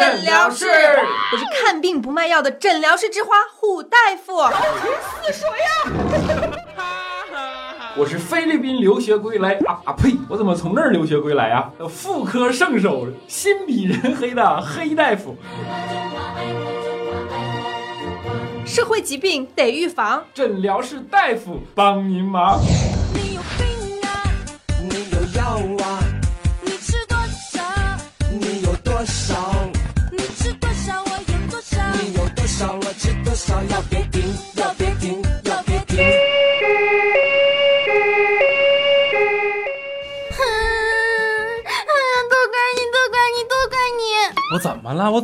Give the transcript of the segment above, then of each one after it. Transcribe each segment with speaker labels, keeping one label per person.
Speaker 1: 诊疗室，
Speaker 2: 我是看病不卖药的诊疗室之花虎大夫。
Speaker 1: 死水呀！
Speaker 3: 我是菲律宾留学归来啊啊呸！我怎么从那儿留学归来呀、妇科圣手，心比人黑的黑大夫。
Speaker 2: 社会疾病得预防，
Speaker 3: 诊疗室大夫帮您忙。
Speaker 4: 你有病啊！
Speaker 5: 你有药啊？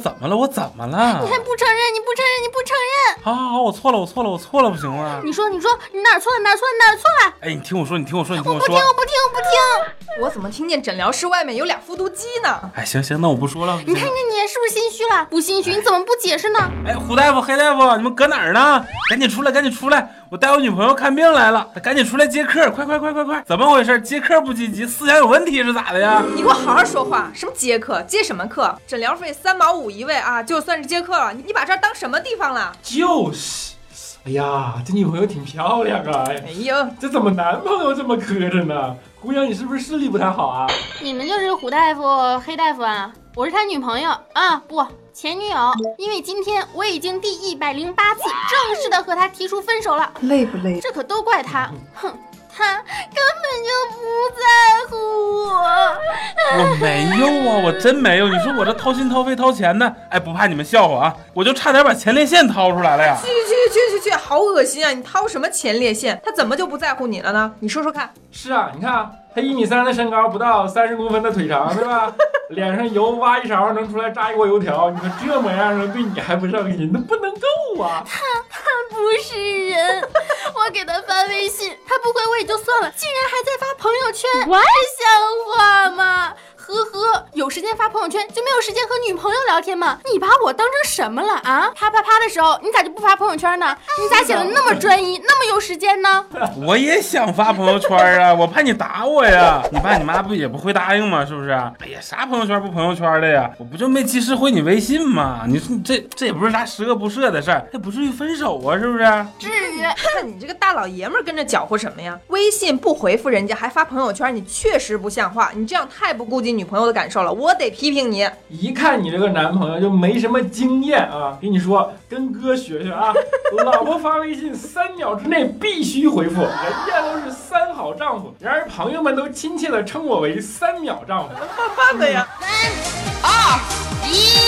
Speaker 6: 怎么了？我怎么了
Speaker 7: 你？还不承认？你不承认？你不承认？
Speaker 6: 好好好，我错了，我错了，我错了，不行吗？
Speaker 7: 你说，你说，你哪儿错了？哪儿错了？哪儿错了？
Speaker 6: 哎，你听我说，你听我说，你听我说
Speaker 7: 我不听，我不听，我不听！
Speaker 2: 我怎么听见诊疗室外面有俩复读机呢？
Speaker 6: 哎，行行，那我不说了。
Speaker 7: 你看看你是不是心虚了？不心虚，你怎么不解释呢？
Speaker 6: 哎，胡大夫、黑大夫，你们搁哪儿呢？赶紧出来，赶紧出来！我带我女朋友看病来了，赶紧出来接客！快快快快快！怎么回事？接客不积极，思想有问题是咋的呀？
Speaker 2: 你给我好好说话！什么接客？接什么客？诊疗费三毛五一位啊，就算是接客了。你你把这儿当什么地方了？
Speaker 3: 就是，哎呀，这女朋友挺漂亮啊！哎
Speaker 2: 哎呦，
Speaker 3: 这怎么男朋友这么磕碜呢？姑娘，你是不是视力不太好啊？
Speaker 7: 你们就是虎大夫、黑大夫啊？我是他女朋友啊，不，前女友。因为今天我已经第一百零八次正式的和他提出分手了，
Speaker 2: 累不累？
Speaker 7: 这可都怪他，哼，他根本就不在乎我。
Speaker 6: 我没有啊，我真没有。你说我这掏心掏肺掏钱的，哎，不怕你们笑话啊，我就差点把前列腺掏出来了呀。
Speaker 2: 去去去去去，好恶心啊！你掏什么前列腺？他怎么就不在乎你了呢？你说说看。
Speaker 3: 是啊，你看啊，他一米三的身高，不到三十公分的腿长，对吧？脸上油挖一勺能出来炸一锅油条，你说这模样的对你还不上心，那不能够啊！
Speaker 7: 他他不是人，我给他发微信，他不回我也就算了，竟然还在发朋友圈，这像话吗？呵呵，有时间发朋友圈就没有时间和女朋友聊天吗？你把我当成什么了啊？啪啪啪的时候，你咋就不发朋友圈呢？你咋显得那么专一，那么有时间呢？
Speaker 6: 我也想发朋友圈啊，我怕你打我呀。你爸你妈不也不会答应吗？是不是？哎呀，啥朋友圈不朋友圈的呀？我不就没及时回你微信吗？你说你这这也不是啥十恶不赦的事儿，也不至于分手啊，是不是？
Speaker 7: 至于。
Speaker 2: 看你这个大老爷们儿跟着搅和什么呀？微信不回复人家还发朋友圈，你确实不像话。你这样太不顾及女朋友的感受了，我得批评你。
Speaker 3: 一看你这个男朋友就没什么经验啊！跟你说，跟哥学学啊，老婆发微信三秒之内必须回复，人家都是三好丈夫，然而朋友们都亲切的称我为三秒丈夫。
Speaker 2: 慢慢的呀？
Speaker 7: 三
Speaker 3: 二一，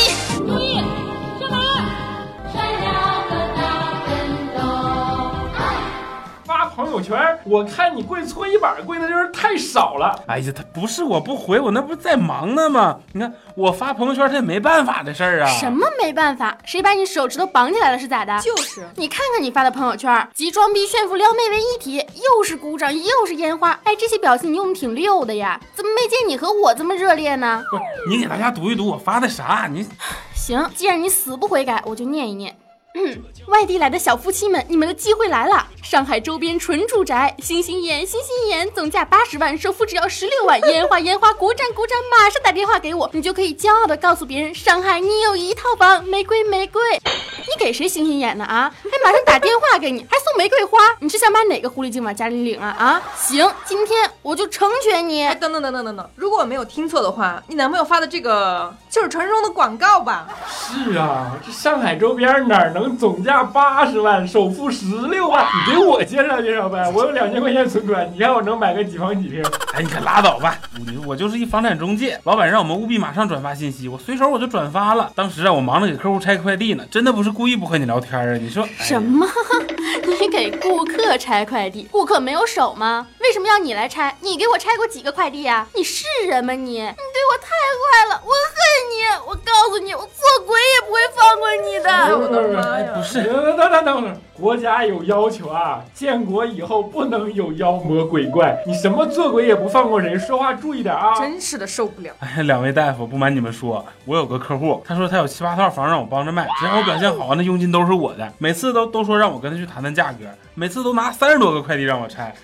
Speaker 3: 朋友圈，我看你跪搓衣板跪的就是太少了。
Speaker 6: 哎呀，他不是我不回，我那不是在忙呢吗？你看我发朋友圈，他也没办法的事儿啊。
Speaker 7: 什么没办法？谁把你手指头绑起来了是咋的？
Speaker 2: 就是。
Speaker 7: 你看看你发的朋友圈，集装逼、炫富、撩妹为一体，又是鼓掌，又是烟花，哎，这些表情你用的挺溜的呀，怎么没见你和我这么热烈呢？
Speaker 6: 不是你给大家读一读我发的啥？你
Speaker 7: 行，既然你死不悔改，我就念一念。嗯，外地来的小夫妻们，你们的机会来了！上海周边纯住宅，星星眼，星星眼，总价八十万，首付只要十六万，烟花烟花，鼓掌鼓掌，马上打电话给我，你就可以骄傲的告诉别人，上海你有一套房，玫瑰玫瑰。你给谁星星眼呢啊？还马上打电话给你，还送玫瑰花，你是想把哪个狐狸精往家里领啊啊？行，今天我就成全你
Speaker 2: 哎，。等等等等等等，如果我没有听错的话，你男朋友发的这个就是传说中的广告吧？
Speaker 3: 是啊，这上海周边哪儿能总价八十万，首付十六万？你给我介绍介绍呗，我有两千块钱存款，你看我能买个几房几厅？
Speaker 6: 哎，你可拉倒吧！你我就是一房产中介，老板让我们务必马上转发信息，我随手我就转发了。当时啊，我忙着给客户拆快递呢，真的不是故意不和你聊天啊。你说哎
Speaker 7: 什么？你给顾客拆快递，顾客没有手吗？为什么要你来拆？你给我拆过几个快递呀、你是人吗你？你对我太坏了，我恨你！我告诉你，我做鬼也不会放过你的。
Speaker 2: 我的妈呀
Speaker 6: 不是
Speaker 3: 等等等等等，国家有要求啊，建国以后不能有妖魔鬼怪，你什么做鬼也不放过人，说话注意点啊！
Speaker 2: 真是的受不了。
Speaker 6: 哎，两位大夫，不瞒你们说，我有个客户，他说他有七八套房让我帮着卖，只要我表现好，那佣金都是我的。每次都都说让我跟他去谈谈价格，每次都拿三十多个快递让我拆，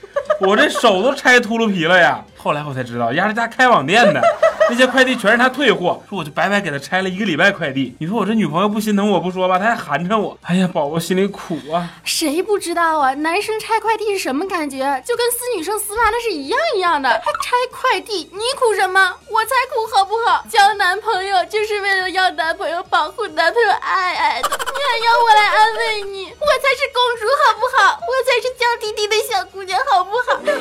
Speaker 6: 我这手都拆秃噜皮了呀。后来我才知道，丫是家开网店的。那些快递全是他退货，说我就白白给他拆了一个礼拜快递。你说我这女朋友不心疼我不说吧，他还寒碜我。哎呀，宝宝心里苦啊。
Speaker 7: 谁不知道啊？男生拆快递是什么感觉？就跟撕女生丝袜那是一样一样的。还拆快递，你苦什么？我才苦好不好？交男朋友就是为了要男朋友保护男朋友爱爱的，你还要我来安慰你？我才是公主好不好？我才是娇滴滴的小姑娘好不好？嘿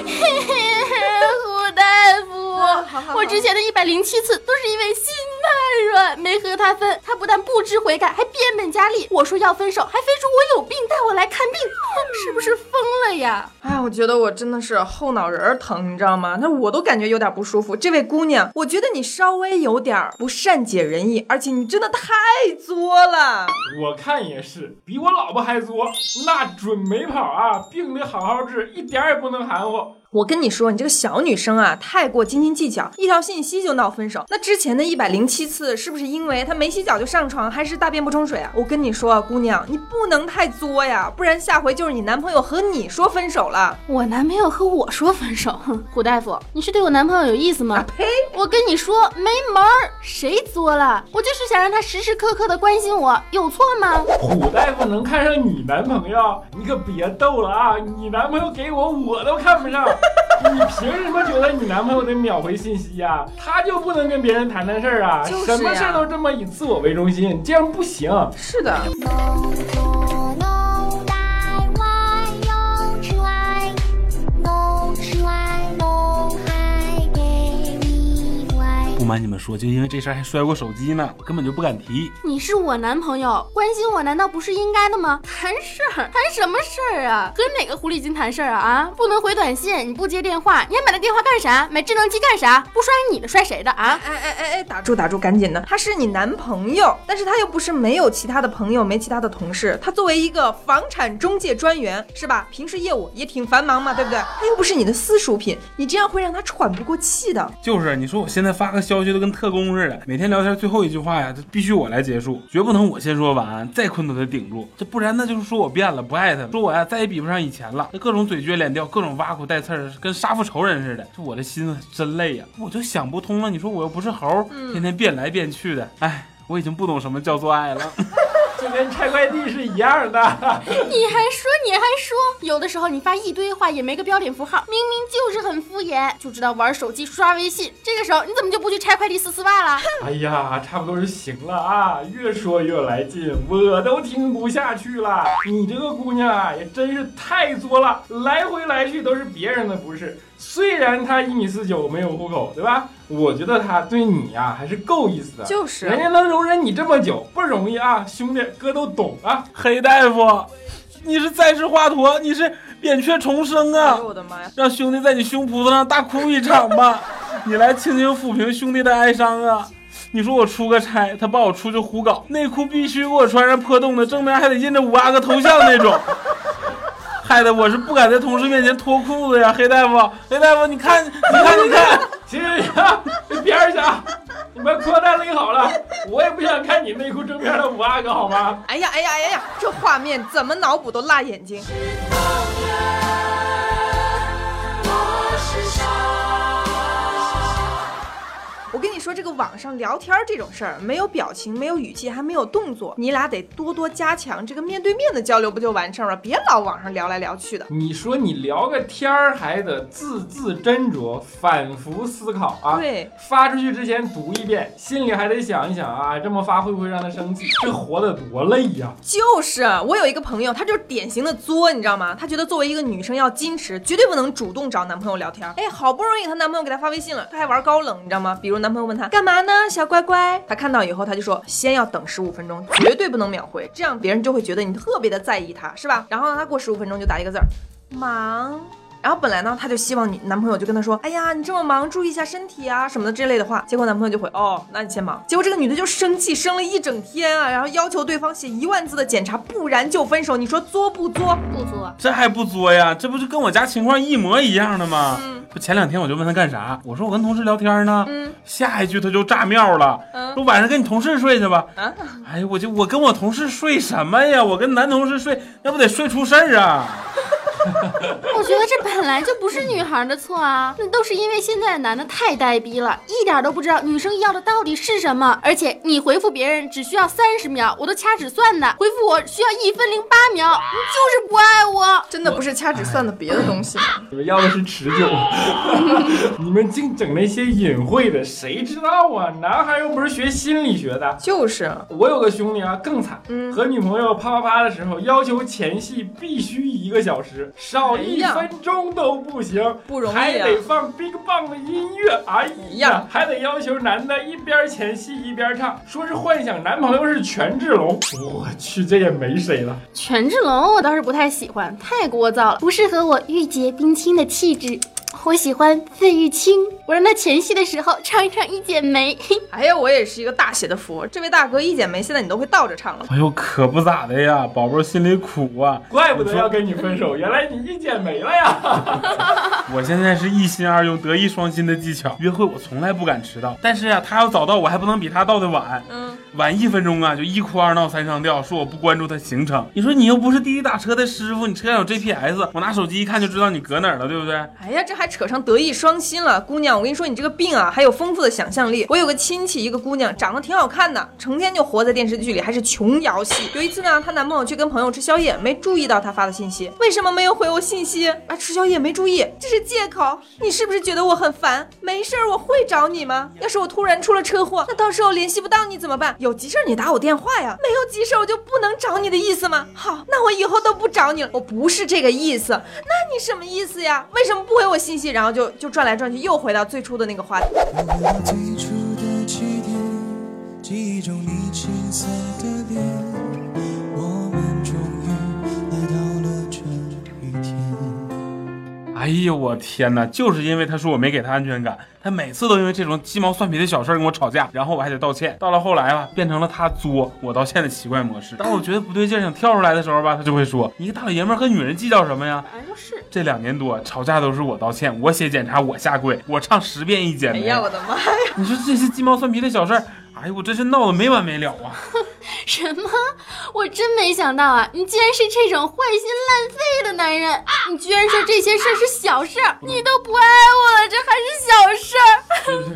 Speaker 7: 嘿，胡大夫，我之前的一百零七次都是因为心太软，没和他分。他不但不知悔改，还变本加厉。我说要分手，还非说我有病，带我来看病，是不是疯了呀？
Speaker 2: 哎，我觉得我真的是后脑仁儿疼，你知道吗？那我都感觉有点不舒服。这位姑娘，我觉得你稍微有点儿不善解人意，而且你真的太作了。
Speaker 3: 我看也是，比我老婆还作，那准没跑啊！病得好好治，一点儿也不能含糊。
Speaker 2: 我跟你说，你这个小女生啊，太过斤斤计较，一条信息就闹分手。那之前的一百零七次，是不是因为她没洗脚就上床，还是大便不冲水啊？我跟你说啊，姑娘，你不能太作呀，不然下回就是你男朋友和你说分手了。
Speaker 7: 我男朋友和我说分手，哼，胡大夫，你是对我男朋友有意思吗？
Speaker 2: 呸！
Speaker 7: 我跟你说没门儿，谁作了？我就是想让他时时刻刻的关心我，有错吗？
Speaker 3: 虎大夫能看上你男朋友？你可别逗了啊！你男朋友给我，我都看不上。你凭什么觉得你男朋友得秒回信息呀、他就不能跟别人谈谈事儿啊？
Speaker 2: 就是呀
Speaker 3: 什么事儿都这么以自我为中心，这样不行。
Speaker 2: 是的，
Speaker 6: 瞒你们说，就因为这事儿还摔过手机呢，我根本就不敢提。
Speaker 7: 你是我男朋友，关心我难道不是应该的吗？谈事儿，谈什么事儿啊？和哪个狐狸精谈事儿啊？啊，不能回短信，你不接电话，你还买那电话干啥？买智能机干啥？不摔你的摔谁的啊？
Speaker 2: 哎哎哎哎，打住打住，赶紧的！他是你男朋友，但是他又不是没有其他的朋友，没其他的同事。他作为一个房产中介专员，是吧？平时业务也挺繁忙嘛，对不对？他又不是你的私属品，你这样会让他喘不过气的。
Speaker 6: 就是你说我现在发个消息都跟特工似的，每天聊天最后一句话呀，这必须我来结束，绝不能我先说晚安，再困都得顶住，这不然那就是说我变了，不爱他了，说我呀再也比不上以前了，这各种嘴撅脸吊，各种挖苦带刺儿，跟杀父仇人似的，这我的心真累呀，我就想不通了，你说我又不是猴，天天变来变去的，哎，我已经不懂什么叫做爱了。
Speaker 3: 就跟拆快递是一样的。
Speaker 7: 你还说你还说，有的时候你发一堆话也没个标点符号，明明就是很敷衍，就知道玩手机刷微信。这个时候你怎么就不去拆快递撕丝袜了？
Speaker 3: 哎呀，差不多就行了啊，越说越来劲，我都听不下去了。你这个姑娘啊，也真是太作了，来回来去都是别人的不是。虽然她一米四九没有户口，对吧？我觉得他对你呀、还是够意思的。
Speaker 2: 就是
Speaker 3: 人家能容忍你这么久，不容易啊，兄弟，哥都懂啊。
Speaker 6: 黑大夫，你是再世华佗，你是扁鹊重生
Speaker 2: 哎
Speaker 6: 啊！
Speaker 2: 呦我的妈呀！
Speaker 6: 让兄弟在你胸脯子上大哭一场吧，你来轻轻抚平兄弟的哀伤啊！你说我出个差，他把我出去胡搞，内裤必须给我穿上破洞的，正面还得印着五阿哥头像那种，害得我是不敢在同事面前脱裤子呀！黑大夫，黑大夫，你看，你看，你看，
Speaker 3: 行行行，一边儿去啊！你们扩大拎好了，我也不想看你内裤正面的五阿哥，好吗？
Speaker 2: 哎呀哎呀哎呀，这画面怎么脑补都辣眼睛。网上聊天这种事儿，没有表情，没有语气，还没有动作，你俩得多多加强这个面对面的交流，不就完事儿了？别老网上聊来聊去的。
Speaker 3: 你说你聊个天儿，还得字字斟酌，反复思考啊。
Speaker 2: 对，
Speaker 3: 发出去之前读一遍，心里还得想一想啊，这么发会不会让他生气？这活得多累呀！
Speaker 2: 就是我有一个朋友，她就是典型的作，你知道吗？她觉得作为一个女生要矜持，绝对不能主动找男朋友聊天。哎，好不容易她男朋友给她发微信了，她还玩高冷，你知道吗？比如男朋友问她干干嘛呢，小乖乖，他看到以后，他就说先要等十五分钟，绝对不能秒回，这样别人就会觉得你特别的在意他，是吧？然后呢，他过十五分钟就打一个字儿，忙。然后本来呢，她就希望你男朋友就跟她说，哎呀，你这么忙，注意一下身体啊什么的这类的话。结果男朋友就回，哦，那你先忙。结果这个女的就生气，生了一整天啊，然后要求对方写一万字的检查，不然就分手。你说作不作？
Speaker 7: 不作。
Speaker 6: 这还不作呀？这不就跟我家情况一模一样的吗？不，前两天我就问他干啥，我说我跟同事聊天呢，
Speaker 2: 嗯
Speaker 6: 下一句他就炸庙了，
Speaker 2: 嗯
Speaker 6: 说晚上跟你同事睡去吧。
Speaker 2: 啊，
Speaker 6: 哎呀，我就我跟我同事睡什么呀？我跟男同事睡，那不得睡出事儿啊？
Speaker 7: 我觉得这本来就不是女孩的错啊，那都是因为现在的男的太呆逼了，一点都不知道女生要的到底是什么。而且你回复别人只需要三十秒，我都掐指算的，回复我需要一分零八秒，你就是不爱我。
Speaker 2: 真的不是掐指算的别的东西？
Speaker 3: 你们要的是持久，你们净整那些隐晦的，谁知道啊？男孩又不是学心理学的。
Speaker 2: 就是，
Speaker 3: 我有个兄弟啊，更惨，
Speaker 2: 嗯
Speaker 3: 和女朋友啪啪啪的时候，要求前戏必须一个小时，少一分钟都不行，
Speaker 2: 不容易啊。
Speaker 3: 还得放 Big Bang 的音乐，哎呀
Speaker 2: 呀，
Speaker 3: 还得要求男的一边前戏一边唱，说是幻想男朋友是权志龙，我去，这也没谁了。
Speaker 7: 权志龙我倒是不太喜欢，太聒噪了，不适合我玉洁冰清的气质。我喜欢费玉清，我让他前戏的时候唱一唱《一剪梅》。
Speaker 2: 哎呀，我也是一个大写的佛。这位大哥一剪梅，现在你都会倒着唱了。
Speaker 6: 哎呦，可不咋的呀，宝宝心里苦啊。
Speaker 3: 怪不得要跟你分手，原来你一剪没了呀！
Speaker 6: 我现在是一心二用、德艺双馨的技巧，约会我从来不敢迟到。但是呀、他要早到，我还不能比他到的晚。
Speaker 2: 嗯，
Speaker 6: 晚一分钟啊，就一哭二闹三上吊，说我不关注他行程。你说你又不是滴滴打车的师傅，你车上有 GPS，我拿手机一看就知道你搁哪儿了，对不对？
Speaker 2: 哎呀，这还扯上德艺双馨了，姑娘，我跟你说，你这个病啊，还有丰富的想象力。我有个亲戚，一个姑娘，长得挺好看的，成天就活在电视剧里，还是琼瑶戏。有一次呢，她男朋友去跟朋友吃宵夜，没注意到她发的信息，为什么没有回我信息？啊，吃宵夜没注意，这是借口。你是不是觉得我很烦？没事儿，我会找你吗？要是我突然出了车祸，那到时候联系不到你怎么办？有急事你打我电话呀，没有急事我就不能找你的意思吗？好，那我以后都不找你了。我不是这个意思，那你什么意思呀？为什么不回我信息？然后就就转来转去，又回到最初的那个话题。
Speaker 5: 记忆中你青涩的脸，
Speaker 6: 哎呦我天哪！就是因为他说我没给他安全感，他每次都因为这种鸡毛蒜皮的小事儿跟我吵架，然后我还得道歉。到了后来吧，变成了他作我道歉的奇怪模式。当我觉得不对劲儿想跳出来的时候吧，他就会说：“你一个大老爷们儿和女人计较什么呀
Speaker 7: 反正就是，？”
Speaker 6: 这两年多吵架都是我道歉，我写检查，我下跪，我唱十遍一剪梅。
Speaker 2: 哎呀，我的妈呀！
Speaker 6: 你说这些鸡毛蒜皮的小事儿，哎呦，我真是闹得没完没了啊！
Speaker 7: 什么？我真没想到啊！你竟然是这种坏心烂肺的男人！你居然说这些事儿是小事儿，你都不爱我了，这还是小事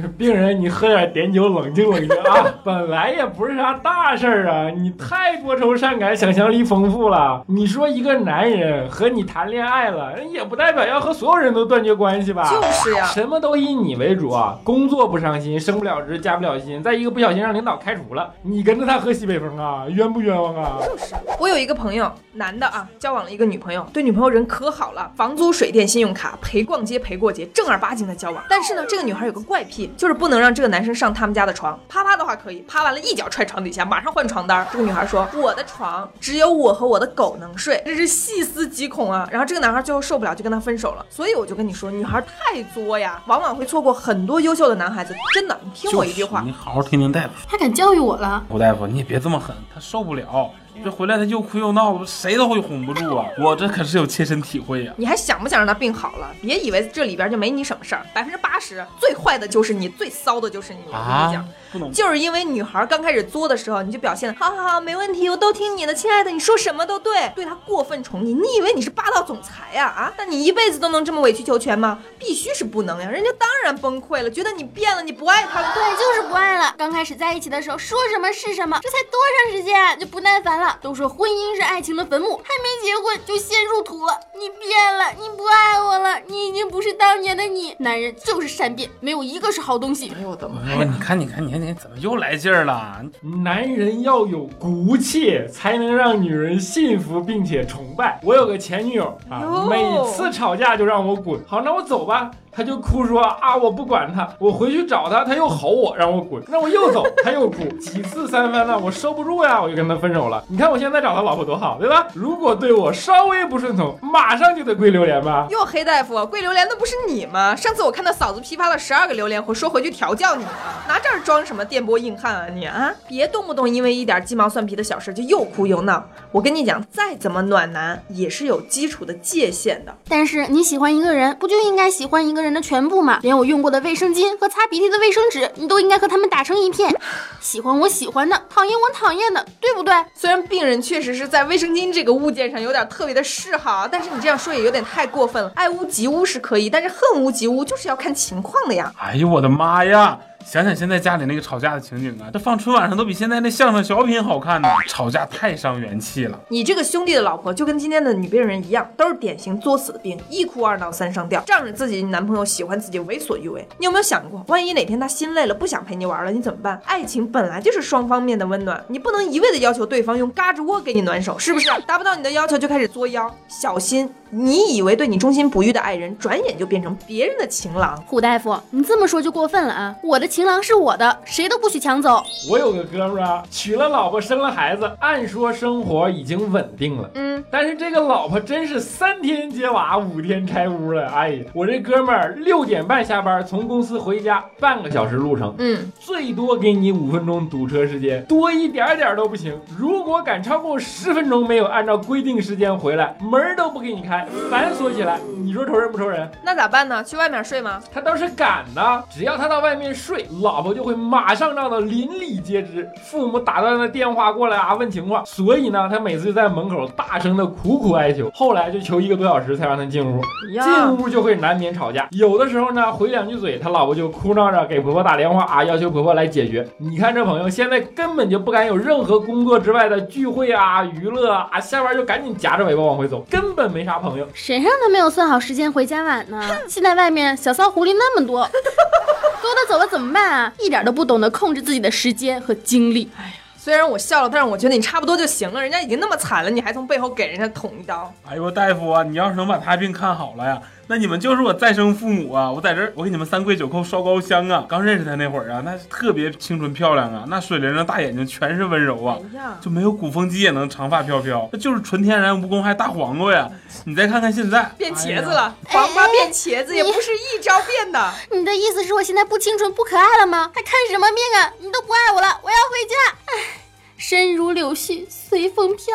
Speaker 7: 儿？
Speaker 3: 病人，你喝点碘酒，冷静冷静啊！本来也不是啥大事儿啊，你太多愁善感，想象力丰富了。你说一个男人和你谈恋爱了，也不代表要和所有人都断绝关系吧？
Speaker 2: 就是呀
Speaker 3: 什么都以你为主啊！工作不上心，升不了职，加不了薪，再一个不小心让领导开除了，你跟着他喝西北风啊？冤不冤枉啊？
Speaker 2: 就是我有一个朋友，男的啊，交往了一个女朋友，对女朋友人可好了，房租、水电、信用卡，陪逛街、陪过节，正儿八经的交往。但是呢，这个女孩有个怪癖，就是不能让这个男生上他们家的床。啪啪的话可以，啪完了一脚踹床底下，马上换床单。这个女孩说：“我的床只有我和我的狗能睡。”这是细思极恐啊。然后这个男孩最后受不了，就跟他分手了。所以我就跟你说，女孩太作呀，往往会错过很多优秀的男孩子。真的，你听我一句话
Speaker 6: 就是，你好好听听大夫说。
Speaker 7: 还敢教育我了？
Speaker 6: 吴大夫，你也别这么狠，他受不了。这回来他又哭又闹，谁都会哄不住啊！我这可是有切身体会呀、
Speaker 2: 你还想不想让他病好了？别以为这里边就没你什么事儿，百分之八十最坏的就是你，最骚的就是你。我跟你讲
Speaker 6: 啊，，不能
Speaker 2: 就是因为女孩刚开始作的时候，你就表现好好好，没问题，我都听你的，亲爱的，你说什么都对，对她过分宠溺，你以为你是霸道总裁呀、啊？那你一辈子都能这么委曲求全吗？必须是不能呀，人家当然崩溃了，觉得你变了，你不爱他了。
Speaker 7: 对，就是不爱了。刚开始在一起的时候说什么是什么，这才多长时间啊就不耐烦了。都说婚姻是爱情的坟墓，还没结婚就先入土了。你变了，你不爱我了，你已经不是当年的你。男人就是善变，没有一个是好东西。
Speaker 2: 哎呦我的妈！
Speaker 6: 呀你看，你看，你看，你看，怎么又来劲儿了？
Speaker 3: 男人要有骨气，才能让女人信服并且崇拜。我有个前女友啊，每次吵架就让我滚。好，那我走吧。她就哭说啊，我不管他，我回去找他，他又吼我，让我滚。那我又走，他又哭，几次三番了，我收不住呀，我就跟他分手了。你看我现在找到老婆多好，对吧？如果对我稍微不顺从，马上就得跪榴莲吧。
Speaker 2: 哟，黑大夫，跪榴莲的不是你吗？上次我看到嫂子批发了十二个榴莲，我说回去调教你呢，拿这儿装什么电波硬汉啊你啊！别动不动因为一点鸡毛蒜皮的小事就又哭又闹。我跟你讲，再怎么暖男也是有基础的界限的。
Speaker 7: 但是你喜欢一个人，不就应该喜欢一个人的全部吗？连我用过的卫生巾和擦鼻涕的卫生纸，你都应该和他们打成一片。喜欢我喜欢的，讨厌我讨厌的，对不对？
Speaker 2: 虽然病人确实是在卫生巾这个物件上有点特别的嗜好，但是你这样说也有点太过分了。爱屋及乌是可以，但是恨屋及乌就是要看情况的呀。
Speaker 6: 哎呦我的妈呀！想想现在家里那个吵架的情景啊，这放春晚上都比现在那相声小品好看呢。吵架太伤元气了。
Speaker 2: 你这个兄弟的老婆就跟今天的女病人一样，都是典型作死的病，一哭二闹三上吊，仗着自己男朋友喜欢自己为所欲为。你有没有想过，万一哪天他心累了，不想陪你玩了，你怎么办？爱情本来就是双方面的温暖，你不能一味的要求对方用嘎吱窝给你暖手，是不是？达不到你的要求就开始作妖，小心你以为对你忠心不渝的爱人，转眼就变成别人的情郎。
Speaker 7: 虎大夫，你这么说就过分了啊！我的情郎是我的，谁都不许抢走。
Speaker 3: 我有个哥们儿啊，娶了老婆，生了孩子，按说生活已经稳定了。
Speaker 2: 嗯，
Speaker 3: 但是这个老婆真是三天接娃，五天拆屋了。哎呀，我这哥们儿六点半下班，从公司回家半个小时路程，
Speaker 2: 嗯，
Speaker 3: 最多给你五分钟堵车时间，多一点点都不行。如果敢超过十分钟没有按照规定时间回来，门儿都不给你开，反锁起来。你说愁人不愁人？
Speaker 2: 那咋办呢？去外面睡吗？
Speaker 3: 他倒是敢呢，只要他到外面睡，老婆就会马上让他淋漓皆知。父母打断了电话过来啊，问情况，所以呢，他每次就在门口大声的苦苦哀求，后来就求一个多小时才让他进屋。进屋就会难免吵架，有的时候呢回两句嘴，他老婆就哭闹着给婆婆打电话啊，要求婆婆来解决。你看这朋友现在根本就不敢有任何工作之外的聚会啊、娱乐啊，下班就赶紧夹着尾巴往回走，根本没啥朋友。
Speaker 7: 谁让他没有算好时间回家晚呢？现在外面小骚狐狸那么多，多的走了怎么办啊？一点都不懂得控制自己的时间和精力。
Speaker 2: 哎呀虽然我笑了，但是我觉得你差不多就行了。人家已经那么惨了，你还从背后给人家捅一刀。
Speaker 6: 哎呦，大夫啊，你要是能把他病看好了呀，那你们就是我再生父母啊！我在这儿，我给你们三跪九叩烧高香啊！刚认识他那会儿啊，那特别清纯漂亮啊，那水灵灵大眼睛全是温柔啊，就没有鼓风机也能长发飘飘，那就是纯天然蜈蚣还大黄瓜呀！你再看看现在，
Speaker 2: 变茄子。了，黄瓜变茄子也不是一招变的。
Speaker 7: 你的意思是我现在不清纯不可爱了吗？还看什么命啊？你都不爱我了，我要回家。唉，身如柳絮随风飘，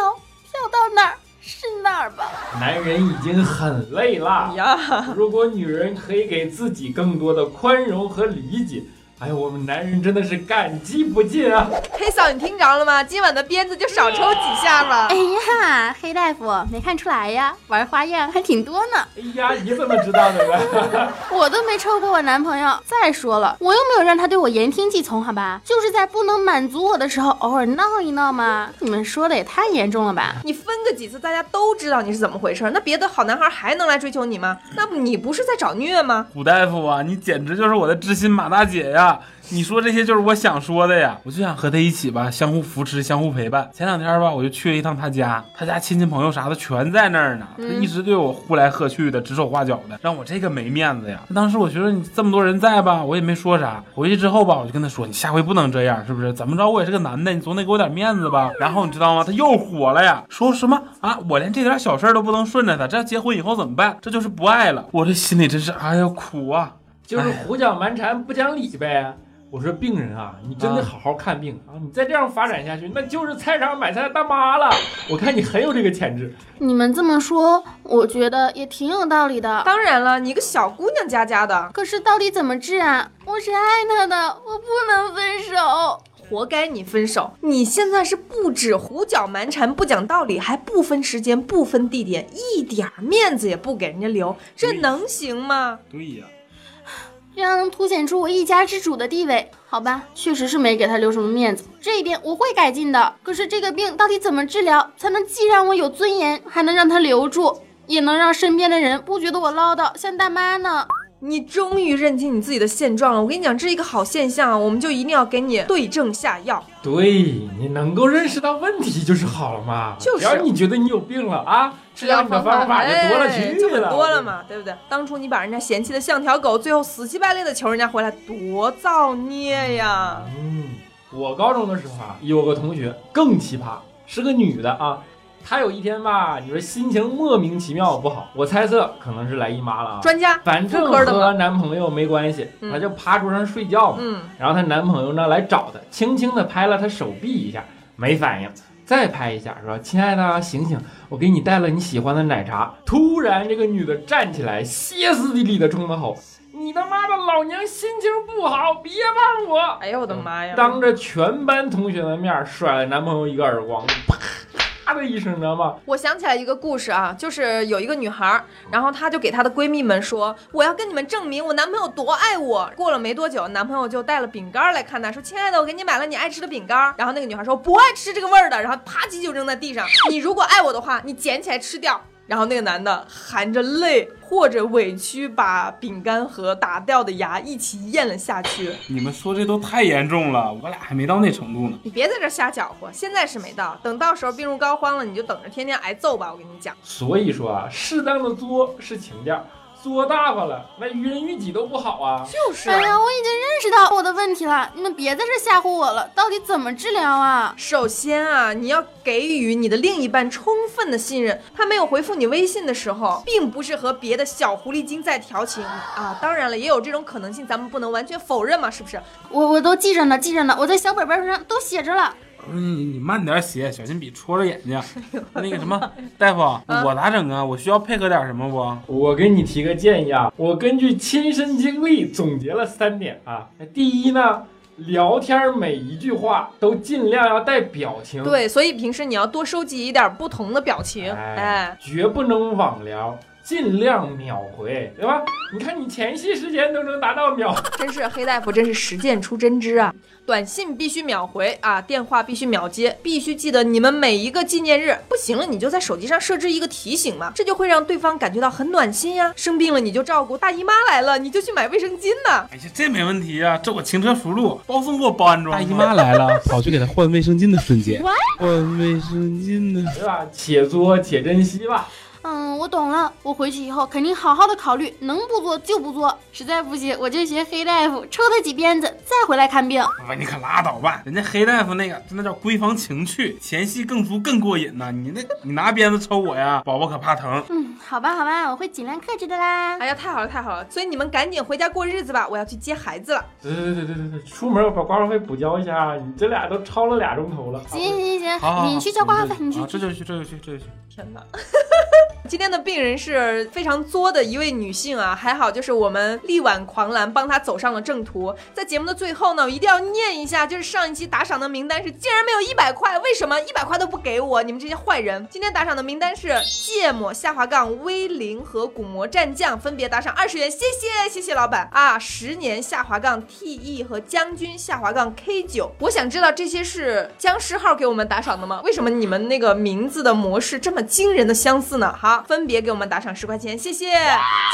Speaker 7: 飘到哪儿是那儿吧。
Speaker 3: 男人已经很累了。
Speaker 2: 呀，
Speaker 3: 如果女人可以给自己更多的宽容和理解，哎呀，我们男人真的是感激不尽啊！
Speaker 2: 黑嫂，你听着了吗？今晚的鞭子就少抽几下吧
Speaker 7: 哎。呀，黑大夫没看出来呀，玩花样还挺多呢。
Speaker 3: 哎呀，你怎么知道的呢？
Speaker 7: 我都没抽过我男朋友。再说了，我又没有让他对我言听计从，好吧？就是在不能满足我的时候，偶尔闹一闹嘛。你们说的也太严重了吧？
Speaker 2: 你分个几次，大家都知道你是怎么回事，那别的好男孩还能来追求你吗？那不你不是在找虐吗？
Speaker 6: 古大夫啊，你简直就是我的知心马大姐呀！你说这些就是我想说的呀，我就想和他一起吧，相互扶持，相互陪伴。前两天吧，我就去了一趟他家，他家亲戚朋友啥的全在那儿呢，他一直对我呼来喝去的，指手画脚的，让我这个没面子呀。当时我觉得你这么多人在吧，我也没说啥。回去之后吧，我就跟他说，你下回不能这样，是不是？怎么着我也是个男的，你总得给我点面子吧。然后你知道吗？他又火了呀，说什么啊？我连这点小事儿都不能顺着他，这要结婚以后怎么办？这就是不爱了。我这心里真是哎呀苦啊。
Speaker 3: 就是胡搅蛮缠、不讲理呗。我说病人啊，你真得好好看病啊！你再这样发展下去，那就是菜场买菜的大妈了。我看你很有这个潜质。
Speaker 7: 你们这么说，我觉得也挺有道理的。
Speaker 2: 当然了，你个小姑娘家家的，
Speaker 7: 可是到底怎么治啊？我是爱他的，我不能分手。
Speaker 2: 活该你分手。你现在是不止胡搅蛮缠、不讲道理，还不分时间、不分地点，一点儿面子也不给人家留，这能行吗？
Speaker 6: 对呀。
Speaker 7: 这样能凸显出我一家之主的地位，好吧？确实是没给他留什么面子，这一点我会改进的。可是这个病到底怎么治疗，才能既让我有尊严，还能让他留住，也能让身边的人不觉得我唠叨，像大妈呢？
Speaker 2: 你终于认清你自己的现状了。我跟你讲，这是一个好现象，我们就一定要给你对症下药。
Speaker 3: 对你能够认识到问题就是好了嘛。
Speaker 2: 就是
Speaker 3: 只要你觉得你有病了啊，治疗你的方法就多了去
Speaker 2: 哎就很
Speaker 3: 了，
Speaker 2: 多了嘛，对不对？当初你把人家嫌弃的像条狗，最后死乞白赖的求人家回来，多造孽呀！
Speaker 3: 嗯，我高中的时候啊，有个同学更奇葩，是个女的啊。她有一天吧，你说心情莫名其妙不好，我猜测可能是来姨妈了啊。
Speaker 2: 专家，
Speaker 3: 反正和男朋友没关系，
Speaker 2: 嗯
Speaker 3: 她就趴桌上睡觉嘛。
Speaker 2: 嗯，
Speaker 3: 然后她男朋友呢来找她，轻轻的拍了她手臂一下，没反应，再拍一下，说：“亲爱的，醒醒，我给你带了你喜欢的奶茶。”突然，这个女的站起来，歇斯底里的冲他吼：“你他妈的老娘心情不好，别碰我！”
Speaker 2: 哎呦我的妈呀！
Speaker 3: 当着全班同学的面甩了男朋友一个耳光，啪！啪的一生，你知道吗？
Speaker 2: 我想起来一个故事啊，就是有一个女孩，然后她就给她的闺蜜们说，我要跟你们证明我男朋友多爱我。过了没多久，男朋友就带了饼干来看她，说亲爱的，我给你买了你爱吃的饼干。然后那个女孩说不爱吃这个味儿的，然后啪叽就扔在地上。你如果爱我的话，你捡起来吃掉。然后那个男的含着泪或者委屈，把饼干和打掉的牙一起咽了下去。
Speaker 6: 你们说这都太严重了，我俩还没到那程度呢。
Speaker 2: 你别在这儿瞎搅和，现在是没到，等到时候病入膏肓了，你就等着天天挨揍吧。我跟你讲，
Speaker 3: 所以说啊，适当的作是情调，作大发了，那于人于己都不好啊。
Speaker 2: 就是
Speaker 7: 哎呀，我已经认识到我的问题了，你们别在这吓唬我了，到底怎么治疗啊？
Speaker 2: 首先啊，你要给予你的另一半充分的信任。他没有回复你微信的时候，并不是和别的小狐狸精在调情啊。当然了，也有这种可能性，咱们不能完全否认嘛，是不是？
Speaker 7: 我我都记着呢，记着呢，我在小本本上都写着了。
Speaker 6: 不是你你慢点写，小心笔戳着眼睛。那个什么，大夫，我咋整啊？我需要配合点什么不？
Speaker 3: 我给你提个建议啊，我根据亲身经历总结了三点啊。第一呢，聊天每一句话都尽量要带表情，
Speaker 2: 对，所以平时你要多收集一点不同的表情，
Speaker 3: 哎
Speaker 2: 哎，，
Speaker 3: 绝不能网聊，尽量秒回，对吧？你看你前戏时间都能达到秒，
Speaker 2: 真是黑大夫，真是实践出真知啊！短信必须秒回啊，电话必须秒接，必须记得你们每一个纪念日。不行了，你就在手机上设置一个提醒嘛，这就会让对方感觉到很暖心呀。生病了你就照顾，大姨妈来了你就去买卫生巾呢。
Speaker 6: 哎呀，这没问题呀、这我轻车熟路，包送给我包安装。
Speaker 8: 大姨妈来了，跑去给她换卫生巾的瞬间，换卫生巾呢？
Speaker 3: 对吧？且作且珍惜吧。
Speaker 7: 嗯，我懂了，我回去以后肯定好好的考虑，能不做就不做，实在不行我就学黑大夫，抽他几鞭子，再回来看病。
Speaker 6: 喂，你可拉倒吧！人家黑大夫那个，那叫闺房情趣，前戏更足更过瘾呐、你那，你拿鞭子抽我呀，宝宝可怕疼。
Speaker 7: 嗯，好吧好吧，我会尽量克制的啦。
Speaker 2: 哎呀，太好了太好了！所以你们赶紧回家过日子吧，我要去接孩子了。
Speaker 3: 对对对对对对，出门把挂号费补交一下，你这俩都超了俩钟头了。
Speaker 7: 行行行你去交挂号费，你去
Speaker 6: 啊，这就去，这就去，这就去。
Speaker 2: 天哪！今天的病人是非常作的一位女性啊，还好就是我们力挽狂澜，帮她走上了正途。在节目的最后呢，我一定要念一下，就是上一期打赏的名单是竟然没有一百块，为什么一百块都不给我？你们这些坏人！今天打赏的名单是芥末下滑杠威灵和古魔战将分别打赏二十元，谢谢谢谢老板啊！十年下滑杠 T E 和将军下滑杠 K 九，我想知道这些是僵尸号给我们打赏的吗？为什么你们那个名字的模式这么惊人的相似呢？分别给我们打赏十块钱，谢谢。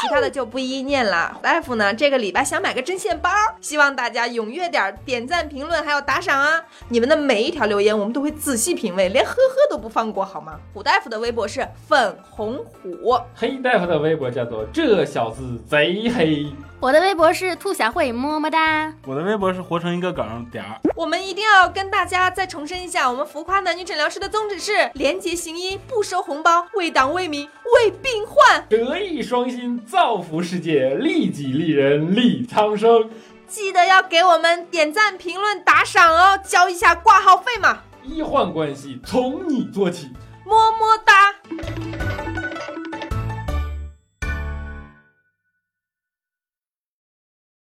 Speaker 2: 其他的就不一一念了。大夫呢，这个礼拜想买个针线包，希望大家踊跃点点赞、评论还有打赏啊！你们的每一条留言我们都会仔细品味，连呵呵都不放过，好吗？虎大夫的微博是粉红虎，
Speaker 3: 黑大夫的微博叫做这小子贼黑。
Speaker 7: 我的微博是兔小慧，么么哒。
Speaker 6: 我的微博是活成一个梗点儿。
Speaker 2: 我们一定要跟大家再重申一下，我们浮夸男女诊疗师的宗旨是廉洁行医，不收红包，为党为民为病患。
Speaker 3: 德艺双馨，造福世界，利己利人，利苍生。
Speaker 2: 记得要给我们点赞、评论、打赏哦，交一下挂号费嘛，
Speaker 3: 医患关系从你做起。
Speaker 2: 么么哒。